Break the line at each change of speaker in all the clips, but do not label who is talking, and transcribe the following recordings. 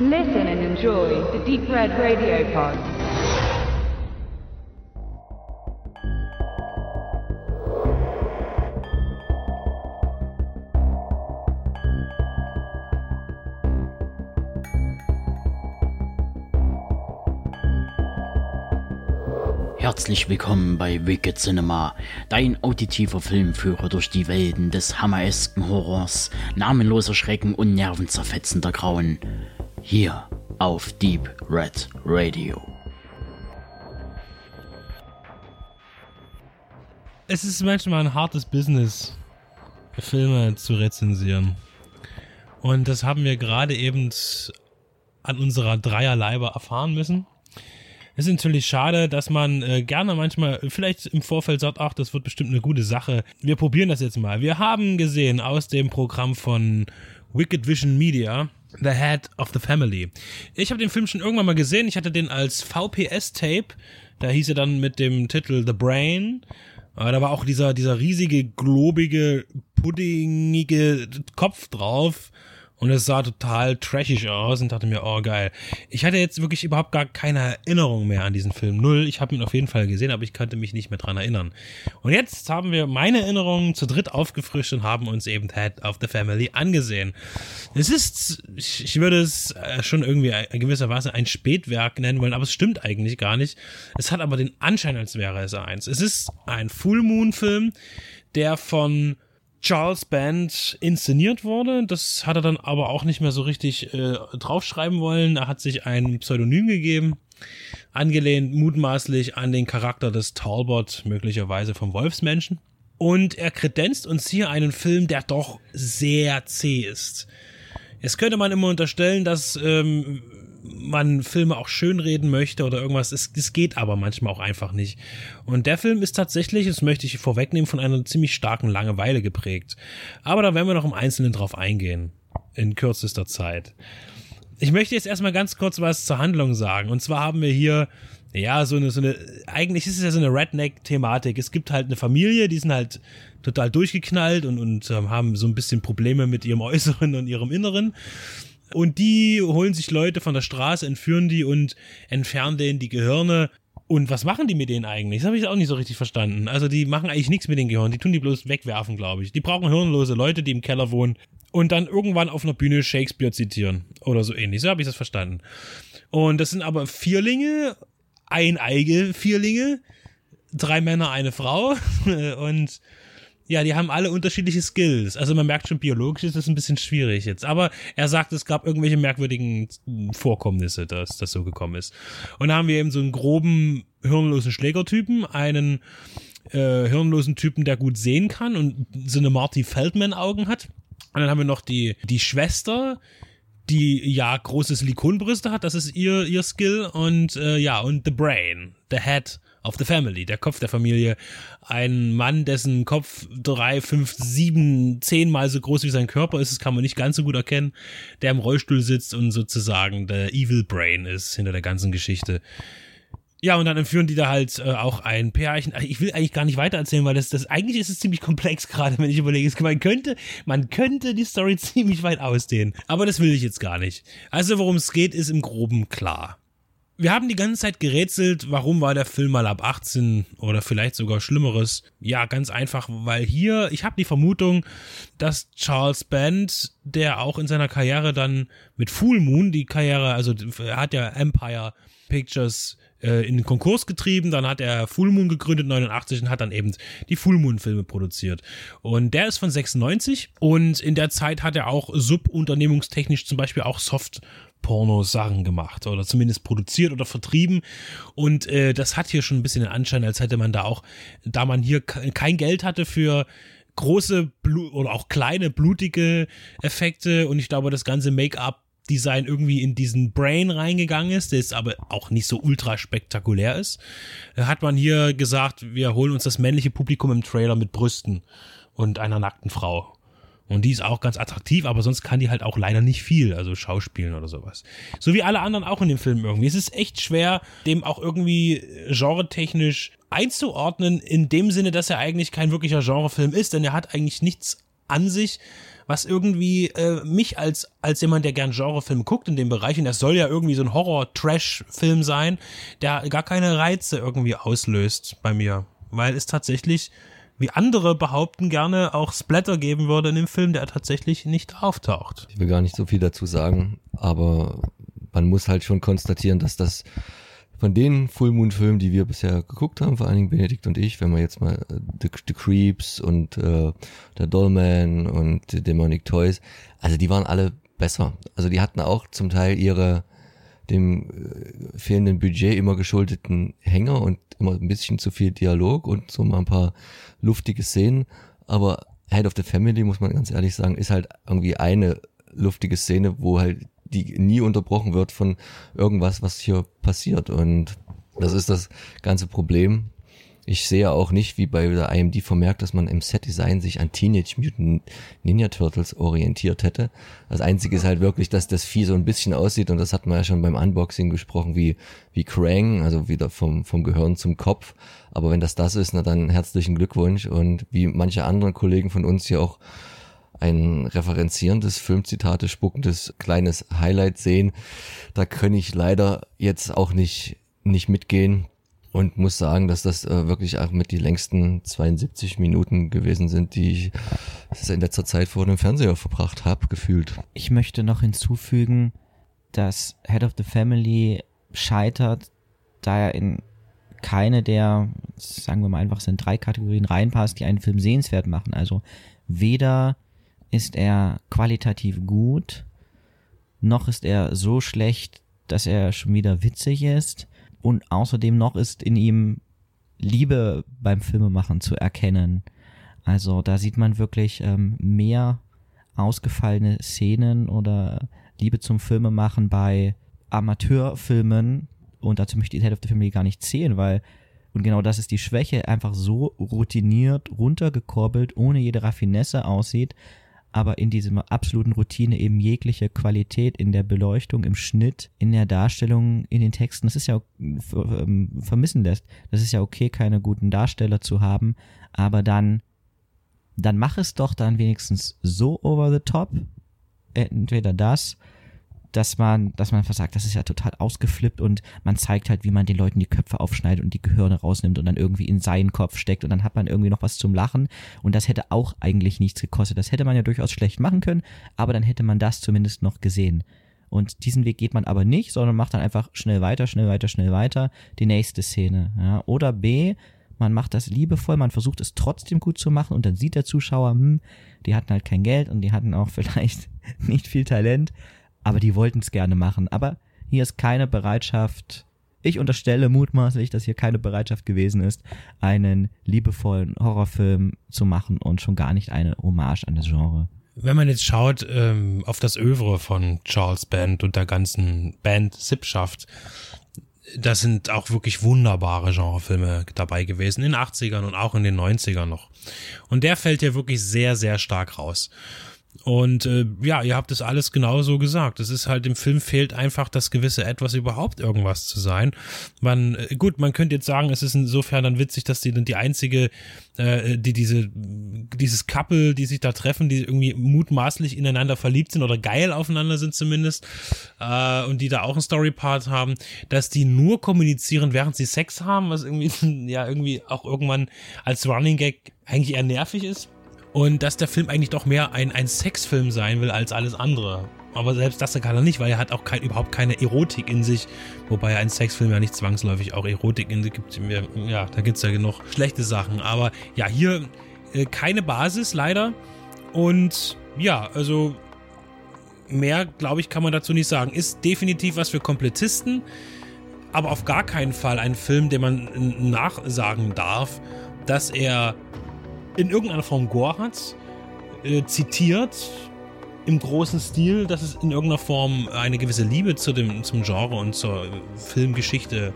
Listen and enjoy the Deep Red Radio Pod.
Herzlich willkommen bei Wicked Cinema, dein auditiver Filmführer durch die Welten des hammeresken Horrors, namenloser Schrecken und nervenzerfetzender Grauen. Hier auf Deep Red Radio.
Es ist manchmal ein hartes Business, Filme zu rezensieren. Und das haben wir gerade eben an unserer Dreierleibe erfahren müssen. Es ist natürlich schade, dass man äh, gerne manchmal vielleicht im Vorfeld sagt, ach, das wird bestimmt eine gute Sache. Wir probieren das jetzt mal. Wir haben gesehen aus dem Programm von Wicked Vision Media, The Head of the Family. Ich habe den Film schon irgendwann mal gesehen. Ich hatte den als VPS-Tape. Da hieß er dann mit dem Titel The Brain. Da war auch dieser, dieser riesige, globige, puddingige Kopf drauf. Und es sah total trashig aus und dachte mir, oh geil. Ich hatte jetzt wirklich überhaupt gar keine Erinnerung mehr an diesen Film. Null. Ich habe ihn auf jeden Fall gesehen, aber ich konnte mich nicht mehr dran erinnern. Und jetzt haben wir meine Erinnerungen zu dritt aufgefrischt und haben uns eben Head of the Family angesehen. Es ist, ich würde es äh, schon irgendwie in gewisser Weise ein Spätwerk nennen wollen, aber es stimmt eigentlich gar nicht. Es hat aber den Anschein, als wäre es eins. Es ist ein Full Moon Film, der von Charles Band inszeniert wurde. Das hat er dann aber auch nicht mehr so richtig äh, draufschreiben wollen. Er hat sich ein Pseudonym gegeben, angelehnt mutmaßlich an den Charakter des Talbot, möglicherweise vom Wolfsmenschen. Und er kredenzt uns hier einen Film, der doch sehr zäh ist. Jetzt könnte man immer unterstellen, dass ähm, man Filme auch schönreden möchte oder irgendwas. Es, es geht aber manchmal auch einfach nicht. Und der Film ist tatsächlich, das möchte ich vorwegnehmen, von einer ziemlich starken Langeweile geprägt. Aber da werden wir noch im Einzelnen drauf eingehen. In kürzester Zeit. Ich möchte jetzt erstmal ganz kurz was zur Handlung sagen. Und zwar haben wir hier, ja, so eine, so eine, eigentlich ist es ja so eine Redneck-Thematik. Es gibt halt eine Familie, die sind halt total durchgeknallt und, und ähm, haben so ein bisschen Probleme mit ihrem Äußeren und ihrem Inneren. Und die holen sich Leute von der Straße, entführen die und entfernen denen die Gehirne. Und was machen die mit denen eigentlich? Das habe ich auch nicht so richtig verstanden. Also die machen eigentlich nichts mit den Gehirnen. Die tun die bloß wegwerfen, glaube ich. Die brauchen hirnlose Leute, die im Keller wohnen und dann irgendwann auf einer Bühne Shakespeare zitieren. Oder so ähnlich. So habe ich das verstanden. Und das sind aber Vierlinge, eineige Vierlinge, drei Männer, eine Frau. und ja, die haben alle unterschiedliche Skills. Also man merkt schon, biologisch ist das ein bisschen schwierig jetzt. Aber er sagt, es gab irgendwelche merkwürdigen Vorkommnisse, dass das so gekommen ist. Und da haben wir eben so einen groben, hirnlosen Schlägertypen, einen äh, hirnlosen Typen, der gut sehen kann und so eine Marty Feldman-Augen hat. Und dann haben wir noch die, die Schwester, die ja große Silikonbrüste hat, das ist ihr, ihr Skill. Und äh, ja, und The Brain, The Head of the Family, der Kopf der Familie. Ein Mann, dessen Kopf drei, fünf, sieben, zehnmal so groß wie sein Körper ist, das kann man nicht ganz so gut erkennen, der im Rollstuhl sitzt und sozusagen der Evil Brain ist hinter der ganzen Geschichte. Ja, und dann entführen die da halt äh, auch ein Pärchen. Ich will eigentlich gar nicht weiter erzählen, weil das, das eigentlich ist es ziemlich komplex gerade, wenn ich überlege. Man könnte, man könnte die Story ziemlich weit ausdehnen. Aber das will ich jetzt gar nicht. Also, worum es geht, ist im Groben klar wir haben die ganze Zeit gerätselt, warum war der Film mal ab 18 oder vielleicht sogar Schlimmeres. Ja, ganz einfach, weil hier, ich habe die Vermutung, dass Charles Band, der auch in seiner Karriere dann mit Full Moon, die Karriere, also er hat ja Empire Pictures äh, in den Konkurs getrieben, dann hat er Full Moon gegründet 89 und hat dann eben die Full Moon Filme produziert. Und der ist von 96 und in der Zeit hat er auch subunternehmungstechnisch zum Beispiel auch Soft Porno-Sachen gemacht oder zumindest produziert oder vertrieben. Und äh, das hat hier schon ein bisschen den Anschein, als hätte man da auch, da man hier kein Geld hatte für große Blu oder auch kleine blutige Effekte und ich glaube, das ganze Make-up Design irgendwie in diesen Brain reingegangen ist, der jetzt aber auch nicht so ultra spektakulär ist, hat man hier gesagt, wir holen uns das männliche Publikum im Trailer mit Brüsten und einer nackten Frau. Und die ist auch ganz attraktiv, aber sonst kann die halt auch leider nicht viel, also Schauspielen oder sowas. So wie alle anderen auch in dem Film irgendwie. Es ist echt schwer, dem auch irgendwie genretechnisch einzuordnen, in dem Sinne, dass er eigentlich kein wirklicher Genrefilm ist, denn er hat eigentlich nichts an sich, was irgendwie äh, mich als, als jemand, der gern Genrefilme guckt in dem Bereich, und das soll ja irgendwie so ein Horror-Trash-Film sein, der gar keine Reize irgendwie auslöst bei mir. Weil es tatsächlich, wie andere behaupten, gerne auch Splatter geben würde in dem Film, der tatsächlich nicht auftaucht.
Ich will gar nicht so viel dazu sagen, aber man muss halt schon konstatieren, dass das von den Full Moon Filmen, die wir bisher geguckt haben, vor allen Dingen Benedikt und ich, wenn man jetzt mal äh, The, The Creeps und äh, der Dollman und The Demonic Toys, also die waren alle besser. Also die hatten auch zum Teil ihre dem äh, fehlenden Budget immer geschuldeten Hänger und immer ein bisschen zu viel Dialog und so mal ein paar luftige Szenen. Aber Head of the Family, muss man ganz ehrlich sagen, ist halt irgendwie eine luftige Szene, wo halt die nie unterbrochen wird von irgendwas, was hier passiert. Und das ist das ganze Problem. Ich sehe auch nicht, wie bei der IMD vermerkt, dass man im Set-Design sich an Teenage Mutant Ninja Turtles orientiert hätte. Das Einzige ist halt wirklich, dass das Vieh so ein bisschen aussieht und das hat man ja schon beim Unboxing gesprochen, wie, wie Krang, also wieder vom, vom Gehirn zum Kopf. Aber wenn das das ist, na dann herzlichen Glückwunsch und wie manche anderen Kollegen von uns hier auch ein referenzierendes, Filmzitate spuckendes kleines Highlight sehen. Da kann ich leider jetzt auch nicht, nicht mitgehen und muss sagen, dass das äh, wirklich auch mit die längsten 72 Minuten gewesen sind, die ich in letzter Zeit vor dem Fernseher verbracht habe, gefühlt.
Ich möchte noch hinzufügen, dass Head of the Family scheitert, da er in keine der, sagen wir mal einfach, sind drei Kategorien reinpasst, die einen Film sehenswert machen. Also weder ist er qualitativ gut, noch ist er so schlecht, dass er schon wieder witzig ist. Und außerdem noch ist in ihm Liebe beim Filmemachen zu erkennen. Also da sieht man wirklich ähm, mehr ausgefallene Szenen oder Liebe zum Filmemachen bei Amateurfilmen. Und dazu möchte ich Head of the Family gar nicht zählen, weil und genau das ist die Schwäche, einfach so routiniert, runtergekurbelt, ohne jede Raffinesse aussieht, aber in dieser absoluten Routine eben jegliche Qualität in der Beleuchtung, im Schnitt, in der Darstellung, in den Texten, das ist ja ähm, vermissen lässt. Das ist ja okay, keine guten Darsteller zu haben, aber dann, dann mach es doch dann wenigstens so over the top. Entweder das dass man, dass man einfach sagt, das ist ja total ausgeflippt und man zeigt halt, wie man den Leuten die Köpfe aufschneidet und die Gehirne rausnimmt und dann irgendwie in seinen Kopf steckt und dann hat man irgendwie noch was zum Lachen und das hätte auch eigentlich nichts gekostet. Das hätte man ja durchaus schlecht machen können, aber dann hätte man das zumindest noch gesehen. Und diesen Weg geht man aber nicht, sondern macht dann einfach schnell weiter, schnell weiter, schnell weiter, die nächste Szene. Ja. Oder B, man macht das liebevoll, man versucht es trotzdem gut zu machen und dann sieht der Zuschauer, hm, die hatten halt kein Geld und die hatten auch vielleicht nicht viel Talent aber die wollten es gerne machen. Aber hier ist keine Bereitschaft, ich unterstelle mutmaßlich, dass hier keine Bereitschaft gewesen ist, einen liebevollen Horrorfilm zu machen und schon gar nicht eine Hommage an das Genre.
Wenn man jetzt schaut ähm, auf das Övre von Charles Band und der ganzen Band Sippschaft, da sind auch wirklich wunderbare Genrefilme dabei gewesen, in den 80ern und auch in den 90ern noch. Und der fällt ja wirklich sehr, sehr stark raus. Und äh, ja, ihr habt es alles genauso gesagt. Es ist halt im Film fehlt einfach das gewisse Etwas überhaupt irgendwas zu sein. Man äh, gut, man könnte jetzt sagen, es ist insofern dann witzig, dass die dann die einzige, äh, die diese dieses Couple, die sich da treffen, die irgendwie mutmaßlich ineinander verliebt sind oder geil aufeinander sind zumindest äh, und die da auch einen Storypart haben, dass die nur kommunizieren, während sie Sex haben, was irgendwie ja irgendwie auch irgendwann als Running Gag eigentlich eher nervig ist und dass der Film eigentlich doch mehr ein, ein Sexfilm sein will als alles andere. Aber selbst das kann er nicht, weil er hat auch kein, überhaupt keine Erotik in sich. Wobei ein Sexfilm ja nicht zwangsläufig auch Erotik in sich gibt. Ja, da gibt es ja genug schlechte Sachen. Aber ja, hier äh, keine Basis leider. Und ja, also mehr, glaube ich, kann man dazu nicht sagen. Ist definitiv was für Komplettisten, aber auf gar keinen Fall ein Film, den man nachsagen darf, dass er in irgendeiner Form Gore hat, äh, zitiert im großen Stil, dass es in irgendeiner Form eine gewisse Liebe zu dem, zum Genre und zur Filmgeschichte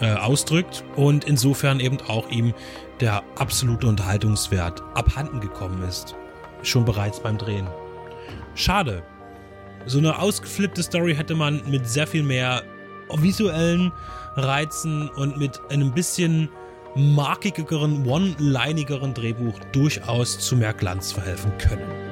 äh, ausdrückt und insofern eben auch ihm der absolute Unterhaltungswert abhanden gekommen ist. Schon bereits beim Drehen. Schade. So eine ausgeflippte Story hätte man mit sehr viel mehr visuellen Reizen und mit einem bisschen markigeren, one-linigeren Drehbuch durchaus zu mehr Glanz verhelfen können.